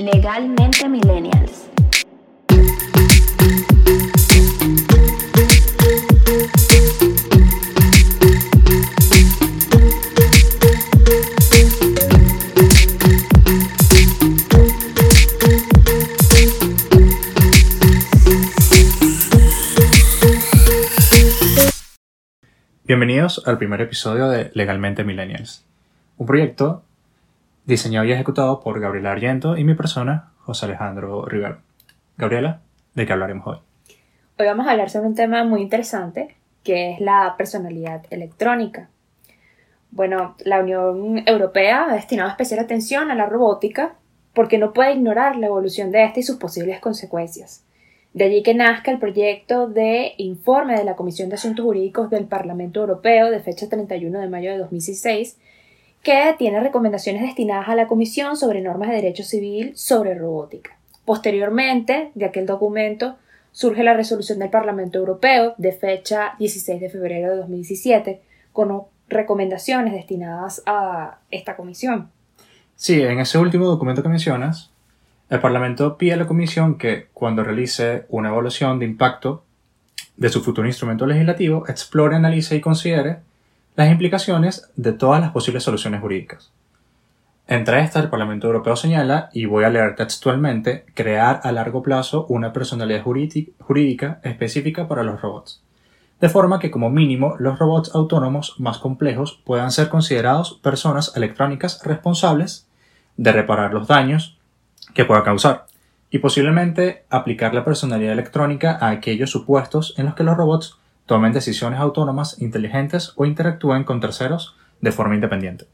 Legalmente Millennials. Bienvenidos al primer episodio de Legalmente Millennials, un proyecto diseñado y ejecutado por Gabriela Argento y mi persona, José Alejandro Rivero. Gabriela, ¿de qué hablaremos hoy? Hoy vamos a hablar sobre un tema muy interesante, que es la personalidad electrónica. Bueno, la Unión Europea ha destinado especial atención a la robótica porque no puede ignorar la evolución de esta y sus posibles consecuencias. De allí que nazca el proyecto de informe de la Comisión de Asuntos Jurídicos del Parlamento Europeo de fecha 31 de mayo de 2016, que tiene recomendaciones destinadas a la Comisión sobre normas de derecho civil sobre robótica. Posteriormente, de aquel documento, surge la resolución del Parlamento Europeo de fecha 16 de febrero de 2017, con recomendaciones destinadas a esta comisión. Sí, en ese último documento que mencionas, el Parlamento pide a la Comisión que, cuando realice una evaluación de impacto de su futuro instrumento legislativo, explore, analice y considere las implicaciones de todas las posibles soluciones jurídicas. Entre estas, el Parlamento Europeo señala, y voy a leer textualmente, crear a largo plazo una personalidad jurídica específica para los robots, de forma que como mínimo los robots autónomos más complejos puedan ser considerados personas electrónicas responsables de reparar los daños que pueda causar, y posiblemente aplicar la personalidad electrónica a aquellos supuestos en los que los robots tomen decisiones autónomas, inteligentes o interactúen con terceros de forma independiente.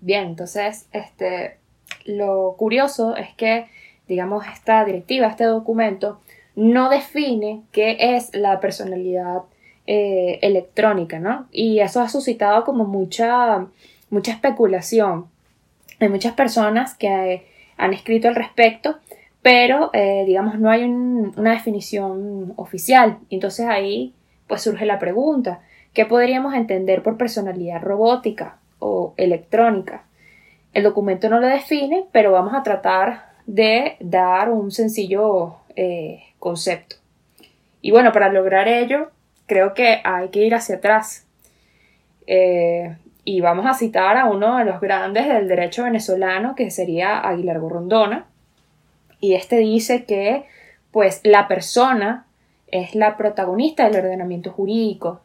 Bien, entonces, este, lo curioso es que, digamos, esta directiva, este documento, no define qué es la personalidad eh, electrónica, ¿no? Y eso ha suscitado como mucha, mucha especulación. Hay muchas personas que han escrito al respecto, pero eh, digamos no hay una definición oficial. Entonces ahí pues surge la pregunta, ¿qué podríamos entender por personalidad robótica o electrónica? El documento no lo define, pero vamos a tratar de dar un sencillo eh, concepto. Y bueno, para lograr ello, creo que hay que ir hacia atrás. Eh, y vamos a citar a uno de los grandes del derecho venezolano, que sería Aguilar Gorrondona. Y este dice que, pues, la persona es la protagonista del ordenamiento jurídico,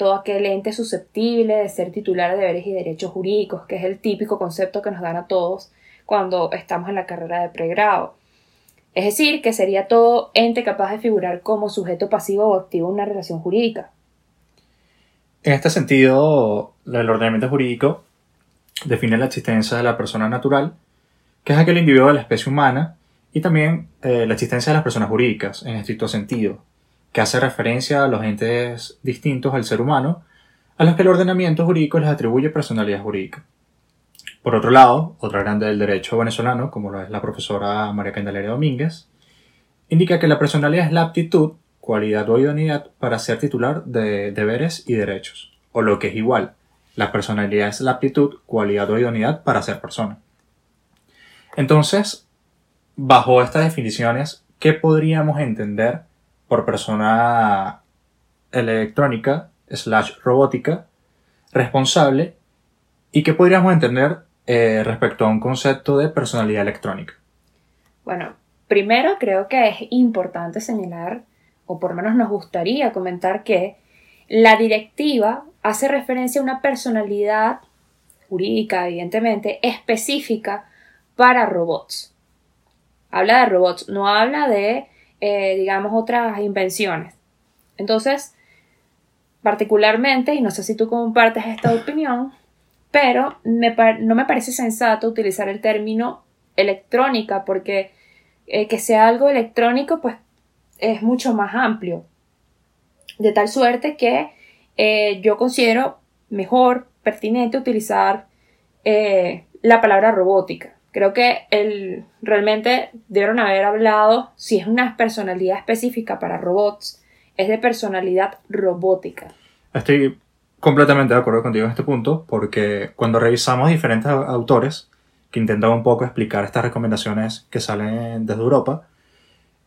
todo aquel ente susceptible de ser titular de deberes y derechos jurídicos, que es el típico concepto que nos dan a todos cuando estamos en la carrera de pregrado. Es decir, que sería todo ente capaz de figurar como sujeto pasivo o activo en una relación jurídica. En este sentido, el ordenamiento jurídico define la existencia de la persona natural, que es aquel individuo de la especie humana, y también eh, la existencia de las personas jurídicas, en estricto sentido, que hace referencia a los entes distintos al ser humano, a los que el ordenamiento jurídico les atribuye personalidad jurídica. Por otro lado, otra grande del derecho venezolano, como lo es la profesora María Candelaria Domínguez, indica que la personalidad es la aptitud cualidad o idoneidad para ser titular de deberes y derechos, o lo que es igual, la personalidad es la aptitud, cualidad o idoneidad para ser persona. Entonces, bajo estas definiciones, ¿qué podríamos entender por persona electrónica slash robótica responsable y qué podríamos entender eh, respecto a un concepto de personalidad electrónica? Bueno, primero creo que es importante señalar o por lo menos nos gustaría comentar que la directiva hace referencia a una personalidad jurídica, evidentemente, específica para robots. Habla de robots, no habla de, eh, digamos, otras invenciones. Entonces, particularmente, y no sé si tú compartes esta opinión, pero no me parece sensato utilizar el término electrónica porque eh, que sea algo electrónico, pues es mucho más amplio. De tal suerte que eh, yo considero mejor, pertinente utilizar la palabra robótica. Creo que el, realmente debieron haber hablado, si es una personalidad específica para robots, es de personalidad robótica. Estoy completamente de acuerdo contigo en este punto, porque cuando revisamos diferentes autores que intentan un poco explicar estas recomendaciones que salen desde Europa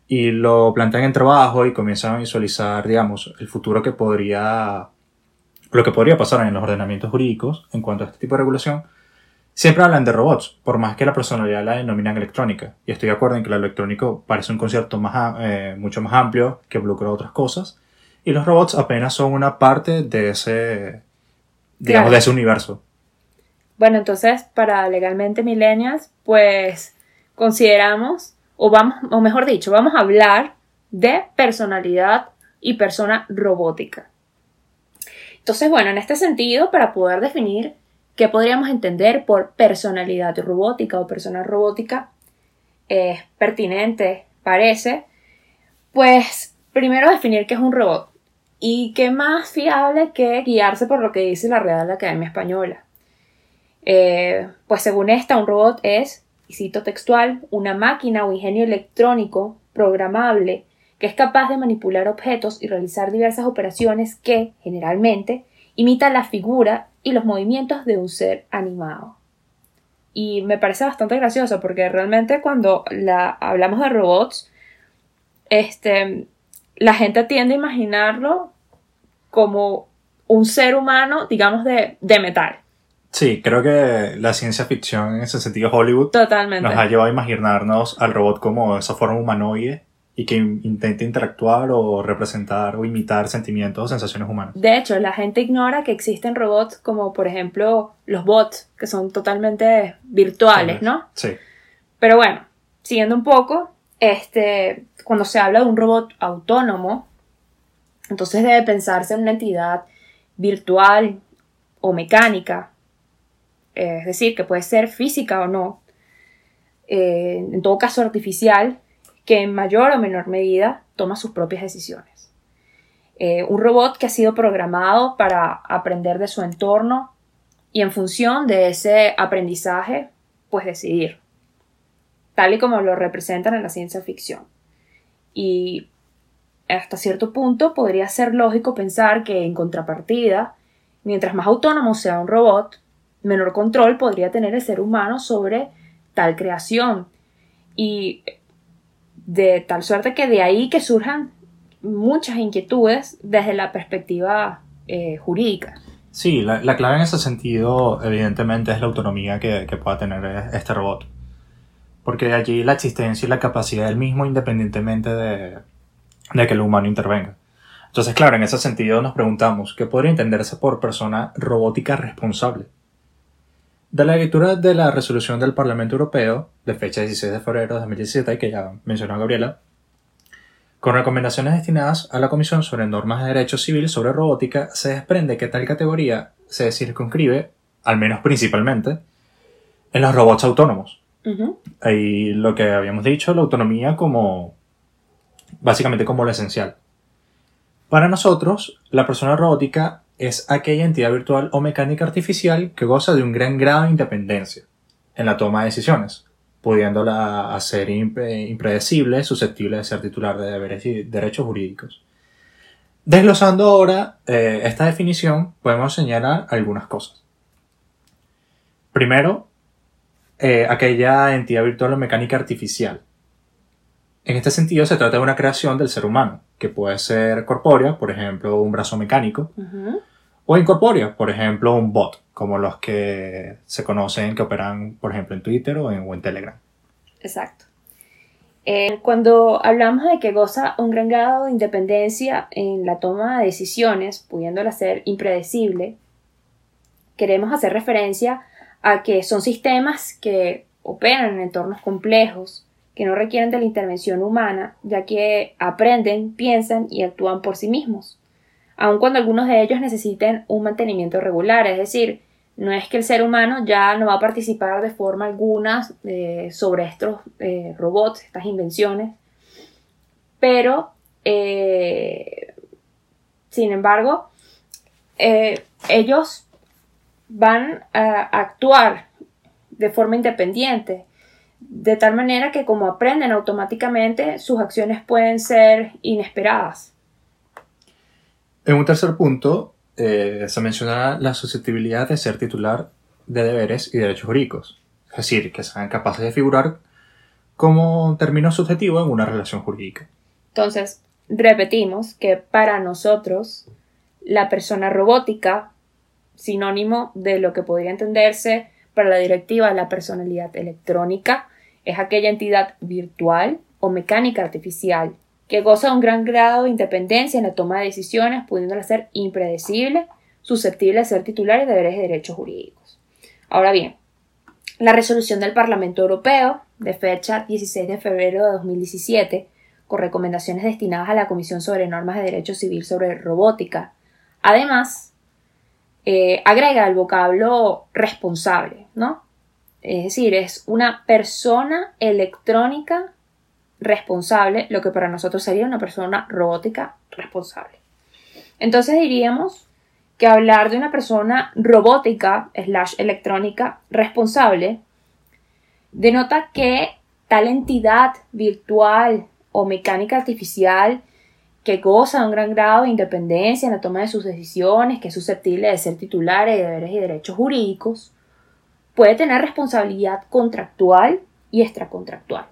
y lo plantean en trabajo y comienzan a visualizar, digamos, el futuro que podría, lo que podría pasar en los ordenamientos jurídicos en cuanto a este tipo de regulación. Siempre hablan de robots, por más que la personalidad la denominan electrónica. Y estoy de acuerdo en que lo electrónico parece un concepto más, eh, mucho más amplio que involucra otras cosas. Y los robots apenas son una parte de ese, digamos, Claro. de ese universo. Bueno, entonces, para legalmente millennials, pues consideramos, o vamos, o mejor dicho, vamos a hablar de personalidad y persona robótica. Entonces, bueno, en este sentido, para poder definir qué podríamos entender por personalidad robótica o persona robótica, es pertinente, parece, pues primero definir qué es un robot. Y qué más fiable que guiarse por lo que dice la Real Academia Española. Eh, pues según esta, un robot es, y cito textual, una máquina o ingenio electrónico programable que es capaz de manipular objetos y realizar diversas operaciones que, generalmente, imita la figura y los movimientos de un ser animado. Y me parece bastante gracioso porque realmente cuando la, hablamos de robots, este, la gente tiende a imaginarlo como un ser humano, digamos, de, de metal. Sí, creo que la ciencia ficción en ese sentido Hollywood Totalmente. nos ha llevado a imaginarnos al robot como esa forma humanoide y que in- intenta interactuar o representar o imitar sentimientos o sensaciones humanas. De hecho, la gente ignora que existen robots como, por ejemplo, los bots, que son totalmente virtuales, ¿no? Sí. Pero bueno, siguiendo un poco, este, cuando se habla de un robot autónomo, entonces debe pensarse en una entidad virtual o mecánica, es decir, que puede ser física o no, eh, en todo caso artificial, que en mayor o menor medida toma sus propias decisiones. Eh, un robot que ha sido programado para aprender de su entorno y en función de ese aprendizaje, pues decidir tal y como lo representan en la ciencia ficción. Y hasta cierto punto podría ser lógico pensar que en contrapartida, mientras más autónomo sea un robot, menor control podría tener el ser humano sobre tal creación. Y de tal suerte que de ahí que surjan muchas inquietudes desde la perspectiva eh, jurídica. Sí, la, la clave en ese sentido, evidentemente, es la autonomía que, que pueda tener este robot. Porque allí la existencia y la capacidad del mismo, independientemente de, de que el humano intervenga. Entonces, claro, en ese sentido nos preguntamos, ¿qué podría entenderse por persona robótica responsable? De la lectura de la resolución del Parlamento Europeo, de fecha 16 de febrero de 2017, que ya mencionó Gabriela, con recomendaciones destinadas a la Comisión sobre normas de derecho civil sobre robótica, se desprende que tal categoría se circunscribe, al menos principalmente, en los robots autónomos. Ujú. Ahí lo que habíamos dicho, la autonomía como básicamente como lo esencial. Para nosotros, la persona robótica es aquella entidad virtual o mecánica artificial que goza de un gran grado de independencia en la toma de decisiones, pudiéndola hacer impre- impredecible, susceptible de ser titular de derechos jurídicos. Desglosando ahora eh, esta definición, podemos señalar algunas cosas. Primero, eh, aquella entidad virtual o mecánica artificial. En este sentido, se trata de una creación del ser humano, que puede ser corpórea, por ejemplo, un brazo mecánico, Ujú. o incorpórea, por ejemplo, un bot, como los que se conocen que operan, por ejemplo, en Twitter o en, o en Telegram. Exacto. Eh, cuando hablamos de que goza un gran grado de independencia en la toma de decisiones, pudiéndola ser impredecible, queremos hacer referencia a que son sistemas que operan en entornos complejos, que no requieren de la intervención humana, ya que aprenden, piensan y actúan por sí mismos, aun cuando algunos de ellos necesiten un mantenimiento regular, es decir, no es que el ser humano ya no va a participar de forma alguna eh, sobre estos eh, robots, estas invenciones, pero, eh, sin embargo, ellos van a actuar de forma independiente, de tal manera que como aprenden automáticamente, sus acciones pueden ser inesperadas. En un tercer punto, eh, se menciona la susceptibilidad de ser titular de deberes y derechos jurídicos. es decir, que sean capaces de figurar como término subjetivo en una relación jurídica. Entonces, repetimos que para nosotros la persona robótica, sinónimo de lo que podría entenderse para la directiva la personalidad electrónica, es aquella entidad virtual o mecánica artificial que goza de un gran grado de independencia en la toma de decisiones, pudiéndola ser impredecible, susceptible de ser titular de deberes derechos jurídicos. Ahora bien, la resolución del Parlamento Europeo, de fecha 16 de febrero de 2017, con recomendaciones destinadas a la Comisión sobre Normas de Derecho Civil sobre Robótica, además, eh, agrega el vocablo responsable, ¿no? Es decir, es una persona electrónica responsable, lo que para nosotros sería una persona robótica responsable. Entonces diríamos que hablar de una persona robótica slash electrónica responsable denota que tal entidad virtual o mecánica artificial que goza de un gran grado de independencia en la toma de sus decisiones, que es susceptible de ser titular de deberes y derechos jurídicos, puede tener responsabilidad contractual y extracontractual.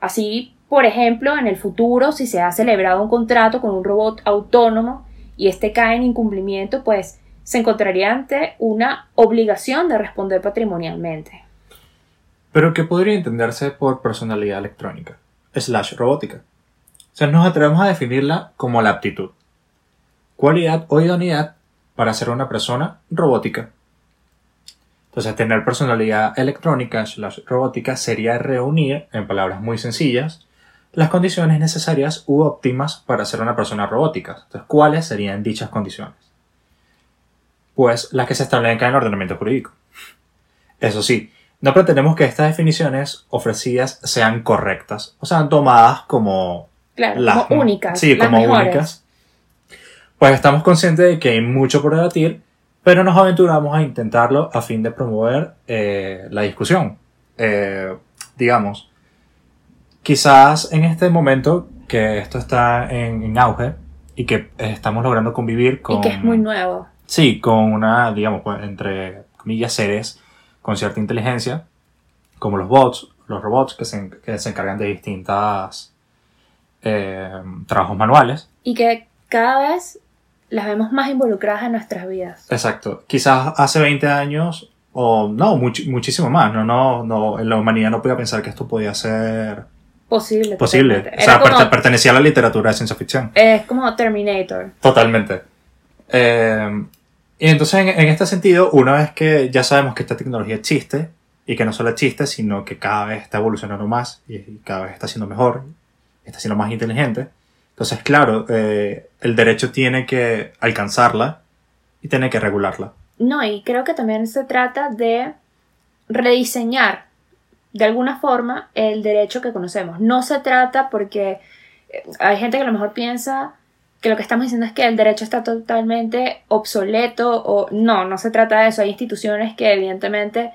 Así, por ejemplo, en el futuro, si se ha celebrado un contrato con un robot autónomo y este cae en incumplimiento, pues se encontraría ante una obligación de responder patrimonialmente. Pero ¿qué podría entenderse por personalidad electrónica? Slash robótica. O sea, nos atrevemos a definirla como la aptitud. Cualidad o idoneidad para ser una persona robótica. Entonces, tener personalidad electrónica slash robótica sería reunir, en palabras muy sencillas, las condiciones necesarias u óptimas para ser una persona robótica. Entonces, ¿cuáles serían dichas condiciones? Pues las que se establecen en el ordenamiento jurídico. Eso sí, no pretendemos que estas definiciones ofrecidas sean correctas o sean tomadas como, claro, como únicas. Sí, como únicas. Pues estamos conscientes de que hay mucho por debatir pero nos aventuramos a intentarlo a fin de promover eh, la discusión. Eh, digamos, quizás en este momento que esto está en, auge y que estamos logrando convivir con... Y que es muy nuevo. Sí, con una, digamos, pues, entre comillas, seres con cierta inteligencia, como los bots, los robots que se, que se encargan de distintas eh, trabajos manuales. Y que cada vez las vemos más involucradas en nuestras vidas. Exacto. Quizás hace 20 años, o no, muchísimo más, no, no, no, la humanidad no podía pensar que esto podía ser posible. Posible. O sea, pertenecía a la literatura de ciencia ficción. Es como Terminator. Totalmente. Eh, y entonces, en, en, este sentido, una vez que ya sabemos que esta tecnología existe, y que no solo existe, sino que cada vez está evolucionando más, y cada vez está siendo mejor, está siendo más inteligente, entonces, claro, eh, el derecho tiene que alcanzarla y tiene que regularla. No, y creo que también se trata de rediseñar de alguna forma el derecho que conocemos. No se trata porque eh, hay gente que a lo mejor piensa que lo que estamos diciendo es que el derecho está totalmente obsoleto o no, no se trata de eso. Hay instituciones que evidentemente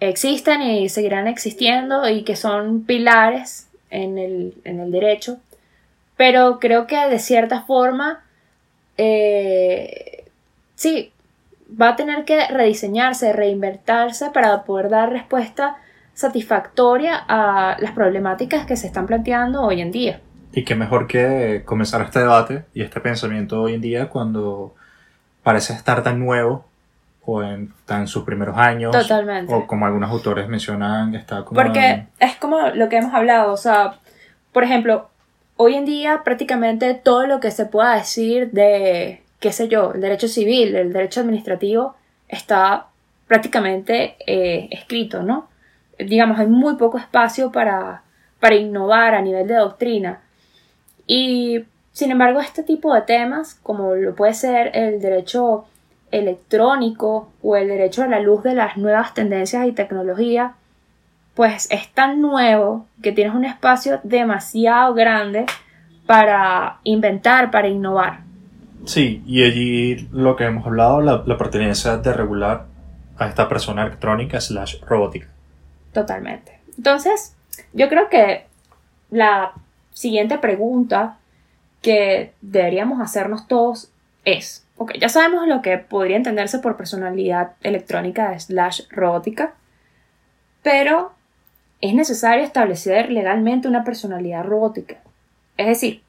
existen y seguirán existiendo y que son pilares en el, en el derecho pero creo que de cierta forma, eh, sí, va a tener que rediseñarse, reinvertirse para poder dar respuesta satisfactoria a las problemáticas que se están planteando hoy en día. Y qué mejor que comenzar este debate y este pensamiento hoy en día cuando parece estar tan nuevo o en, está en sus primeros años. Totalmente. O como algunos autores mencionan, está como... Porque es como lo que hemos hablado, o sea, por ejemplo, hoy en día prácticamente todo lo que se pueda decir de, qué sé yo, el derecho civil, el derecho administrativo, está prácticamente eh, escrito, ¿no? Digamos, hay muy poco espacio para, para innovar a nivel de doctrina. Y, sin embargo, este tipo de temas, como lo puede ser el derecho electrónico o el derecho a la luz de las nuevas tendencias y tecnología, pues es tan nuevo que tienes un espacio demasiado grande para inventar, para innovar. Sí, y allí lo que hemos hablado, la, la pertenencia de regular a esta persona electrónica slash robótica. Totalmente. Entonces, yo creo que la siguiente pregunta que deberíamos hacernos todos es, ok, ya sabemos lo que podría entenderse por personalidad electrónica slash robótica, pero es necesario establecer legalmente una personalidad robótica. Es decir,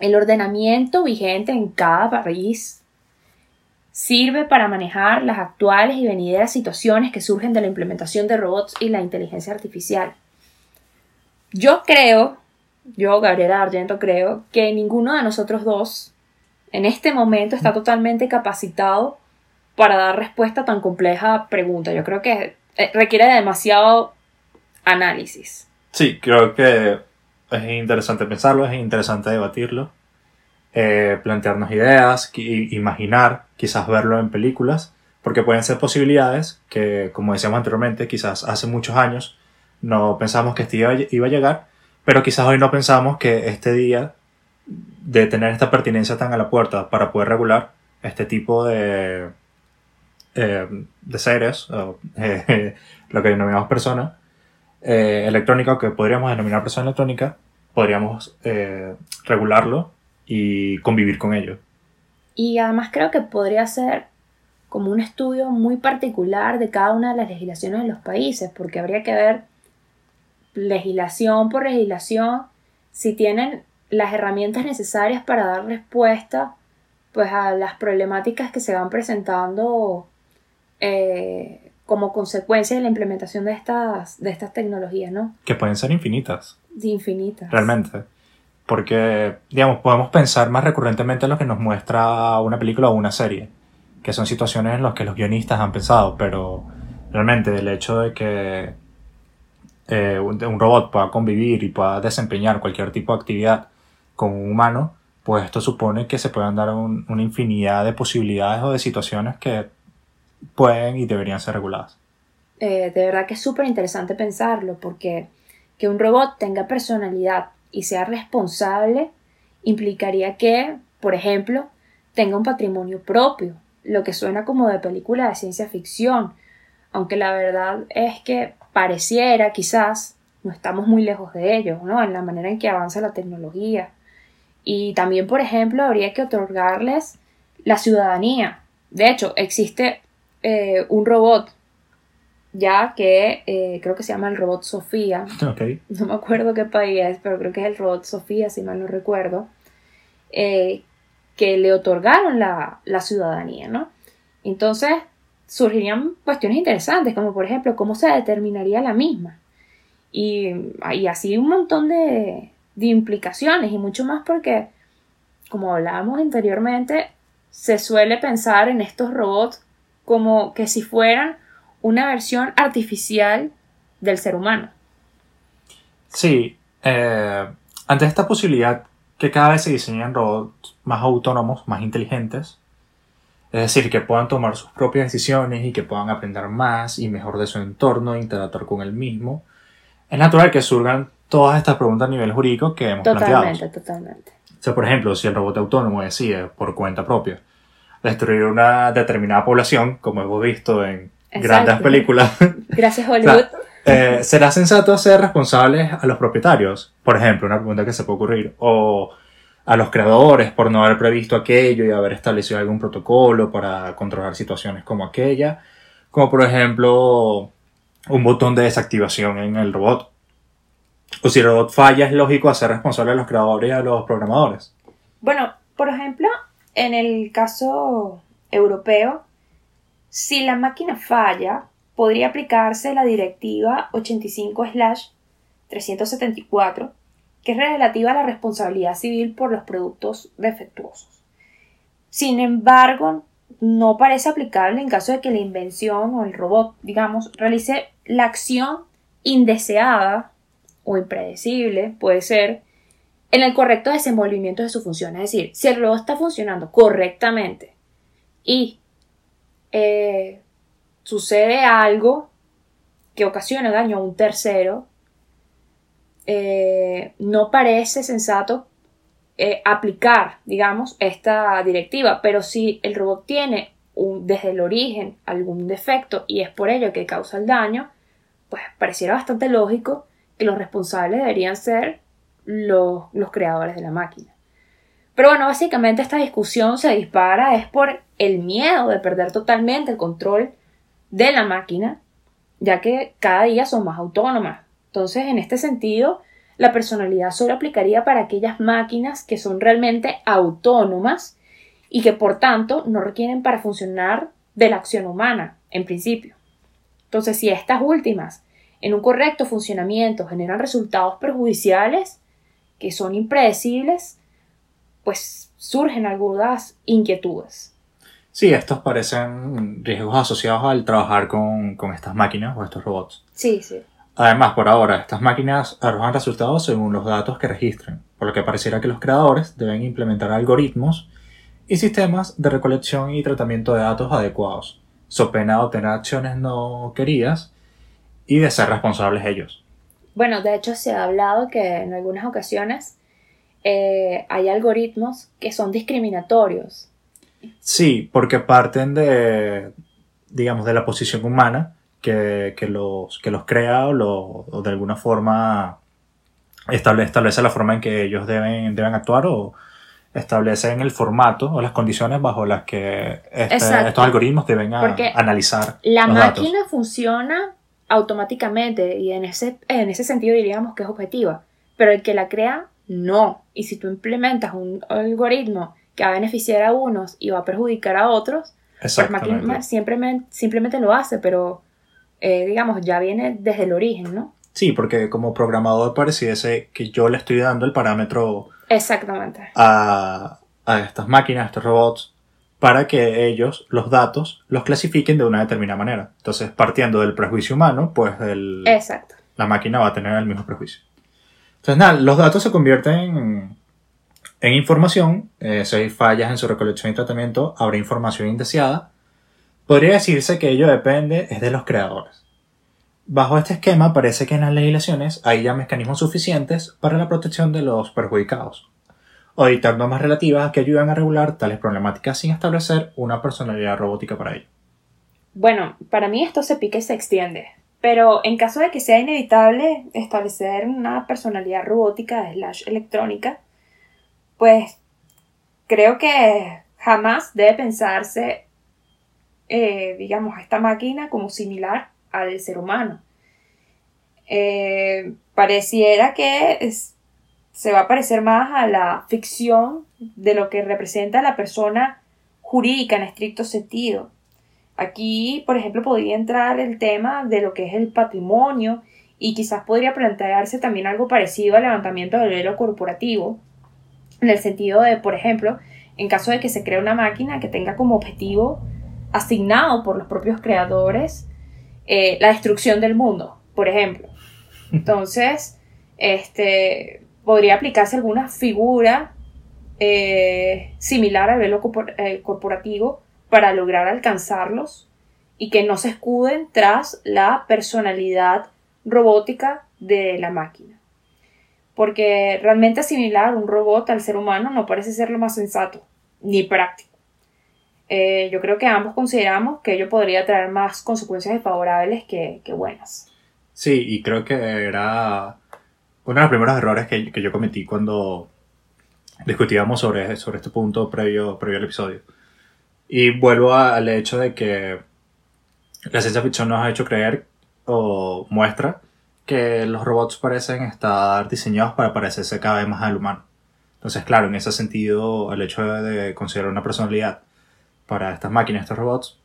el ordenamiento vigente en cada país sirve para manejar las actuales y venideras situaciones que surgen de la implementación de robots y la inteligencia artificial. Yo creo, yo, Gabriela Argento, creo que ninguno de nosotros dos en este momento está totalmente capacitado para dar respuesta a tan compleja pregunta. Yo creo que eh, requiere demasiado análisis. Sí, creo que es interesante pensarlo, es interesante debatirlo, eh, plantearnos ideas, imaginar, quizás verlo en películas, porque pueden ser posibilidades que, como decíamos anteriormente, quizás hace muchos años no pensamos que este iba, a llegar, pero quizás hoy no pensamos que este día de tener esta pertinencia tan a la puerta para poder regular este tipo de, eh, seres, eh, lo que denominamos persona eh, electrónica, o que podríamos denominar persona electrónica, podríamos regularlo y convivir con ello. Y además creo que podría ser como un estudio muy particular de cada una de las legislaciones de los países, porque habría que ver legislación por legislación si tienen las herramientas necesarias para dar respuesta pues a las problemáticas que se van presentando eh, como consecuencia de la implementación de estas, de estas tecnologías, ¿no? Que pueden ser infinitas. Infinitas. Realmente. Porque, digamos, podemos pensar más recurrentemente en lo que nos muestra una película o una serie, que son situaciones en las que los guionistas han pensado, pero realmente el hecho de que eh, un robot pueda convivir y pueda desempeñar cualquier tipo de actividad con un humano, pues esto supone que se puedan dar una infinidad de posibilidades o de situaciones que pueden y deberían ser reguladas. Eh, de verdad que es súper interesante pensarlo, porque que un robot tenga personalidad y sea responsable implicaría que, por ejemplo, tenga un patrimonio propio, lo que suena como de película de ciencia ficción, aunque la verdad es que pareciera quizás no estamos muy lejos de ello, ¿no? En la manera en que avanza la tecnología. Y también, por ejemplo, habría que otorgarles la ciudadanía. De hecho, existe eh, un robot ya que eh, creo que se llama el robot Sofía. No me acuerdo qué país es, pero creo que es el robot Sofía, si mal no recuerdo. Eh, que le otorgaron la, la, ciudadanía, ¿no? Entonces surgirían cuestiones interesantes, como por ejemplo, cómo se determinaría la misma. Y, y así un montón de, de implicaciones y mucho más porque, como hablábamos anteriormente, se suele pensar en estos robots como que si fueran una versión artificial del ser humano. Sí, eh, ante esta posibilidad que cada vez se diseñan robots más autónomos, más inteligentes, es decir, que puedan tomar sus propias decisiones y que puedan aprender más y mejor de su entorno, interactuar con el mismo, es natural que surgan todas estas preguntas a nivel jurídico que hemos planteado. Totalmente, totalmente. O sea, por ejemplo, si el robot autónomo decide por cuenta propia destruir una determinada población, como hemos visto en grandes películas. Gracias, Hollywood. Eh, ¿Será sensato ser responsables a los propietarios? Por ejemplo, una pregunta que se puede ocurrir. O a los creadores por no haber previsto aquello y haber establecido algún protocolo para controlar situaciones como aquella. Como por ejemplo un botón de desactivación en el robot. O si el robot falla, es lógico hacer responsable a los creadores y a los programadores. Bueno, por ejemplo, en el caso europeo, si la máquina falla, podría aplicarse la directiva 85-374, que es relativa a la responsabilidad civil por los productos defectuosos. Sin embargo, no parece aplicable en caso de que la invención o el robot, digamos, realice la acción indeseada o impredecible, puede ser, en el correcto desenvolvimiento de su función. Es decir, si el robot está funcionando correctamente y eh, sucede algo que ocasiona daño a un tercero, eh, no parece sensato eh, aplicar, digamos, esta directiva. Pero si el robot tiene un, desde el origen algún defecto y es por ello que causa el daño, pues pareciera bastante lógico que los responsables deberían ser los, creadores de la máquina. Pero bueno, básicamente esta discusión se dispara es por el miedo de perder totalmente el control de la máquina ya que cada día son más autónomas. Entonces, en este sentido, la personalidad solo aplicaría para aquellas máquinas que son realmente autónomas y que por tanto no requieren para funcionar de la acción humana, en principio. Entonces, si estas últimas, en un correcto funcionamiento, generan resultados perjudiciales, que son impredecibles, pues surgen algunas inquietudes. Sí, estos parecen riesgos asociados al trabajar con, con estas máquinas o estos robots. Sí, sí. Además, por ahora, estas máquinas arrojan resultados según los datos que registren, por lo que pareciera que los creadores deben implementar algoritmos y sistemas de recolección y tratamiento de datos adecuados, so pena de obtener acciones no queridas y de ser responsables ellos. Bueno, de hecho se ha hablado que en algunas ocasiones eh, hay algoritmos que son discriminatorios. Sí, porque parten de, digamos, de la posición humana que, que los, que los crea o, lo, o de alguna forma establece, establece la forma en que ellos deben, deben actuar o establecen el formato o las condiciones bajo las que este- estos algoritmos deben a- analizar La los datos. máquina funciona automáticamente y en ese, en ese sentido diríamos que es objetiva, pero el que la crea no. Y si tú implementas un algoritmo que va a beneficiar a unos y va a perjudicar a otros, pues simplemente lo hace, pero eh, digamos ya viene desde el origen, ¿no? Sí, porque como programador pareciese que yo le estoy dando el parámetro Exactamente. a, a estas máquinas, a estos robots, para que ellos los datos los clasifiquen de una determinada manera. Entonces, partiendo del prejuicio humano, pues el, Exacto. la máquina va a tener el mismo prejuicio. Entonces, nada, los datos se convierten en, en información. eh, si hay fallas en su recolección y tratamiento, habrá información indeseada. Podría decirse que ello depende es de los creadores. Bajo este esquema, parece que en las legislaciones hay ya mecanismos suficientes para la protección de los perjudicados, o dictar normas relativas que ayudan a regular tales problemáticas sin establecer una personalidad robótica para ello. Bueno, para mí esto se pica y se extiende. Pero en caso de que sea inevitable establecer una personalidad robótica slash electrónica, pues creo que jamás debe pensarse, eh, digamos, a esta máquina como similar al ser humano. Eh, pareciera que se va a parecer más a la ficción de lo que representa la persona jurídica en estricto sentido. Aquí, por ejemplo, podría entrar el tema de lo que es el patrimonio y quizás podría plantearse también algo parecido al levantamiento del velo corporativo, en el sentido de, por ejemplo, en caso de que se cree una máquina que tenga como objetivo asignado por los propios creadores eh, la destrucción del mundo, por ejemplo. Entonces, este, podría aplicarse alguna figura eh, similar al velo eh, corporativo para lograr alcanzarlos y que no se escuden tras la personalidad robótica de la máquina. Porque realmente asimilar un robot al ser humano no parece ser lo más sensato ni práctico. Eh, yo creo que ambos consideramos que ello podría traer más consecuencias desfavorables que, que buenas. Sí, y creo que era uno de los primeros errores que, que yo cometí cuando discutíamos sobre, sobre este punto previo, previo al episodio. Y vuelvo a- al hecho de que la ciencia ficción nos ha hecho creer o muestra que los robots parecen estar diseñados para parecerse cada vez más al humano. Entonces, claro, en ese sentido, el hecho de, de considerar una personalidad para estas máquinas, estos robots,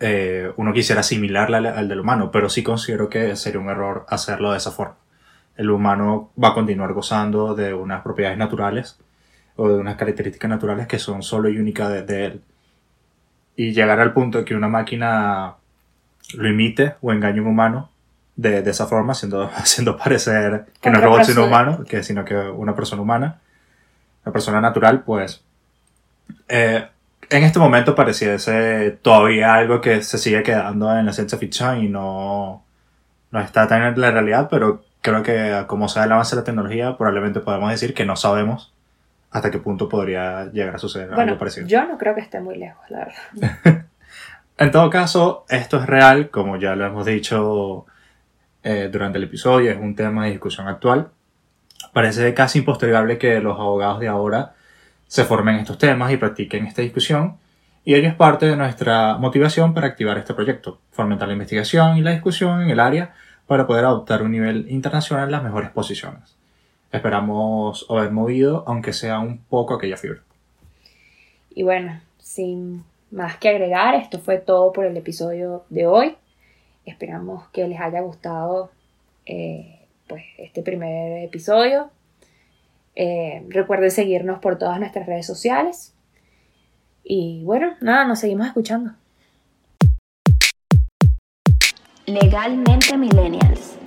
eh, uno quisiera asimilarla al, al del humano, pero sí considero que sería un error hacerlo de esa forma. El humano va a continuar gozando de unas propiedades naturales o de unas características naturales que son solo y únicas de, de él. Y llegar al punto de que una máquina lo imite o engañe a un humano de, de esa forma, haciendo, haciendo parecer que no es robot sino humano, que, sino que una persona humana, una persona natural, pues eh, en este momento pareciese todavía algo que se sigue quedando en la ciencia ficción y no, no está tan en la realidad, pero creo que como sea el avance de la tecnología, probablemente podemos decir que no sabemos hasta qué punto podría llegar a suceder Bueno, algo parecido. yo no creo que esté muy lejos, la verdad. En todo caso, esto es real, como ya lo hemos dicho eh, durante el episodio, es un tema de discusión actual. Parece casi impostergable que los abogados de ahora se formen en estos temas y practiquen esta discusión. y ello es parte de nuestra motivación para activar este proyecto, fomentar la investigación y la discusión en el área para poder adoptar un nivel internacional las mejores posiciones. Esperamos haber movido, aunque sea un poco, aquella fibra. Y bueno, sin más que agregar, esto fue todo por el episodio de hoy. Esperamos que les haya gustado eh, pues, este primer episodio. Eh, recuerden seguirnos por todas nuestras redes sociales. Y bueno, nada, nos seguimos escuchando. Legalmente Millennials.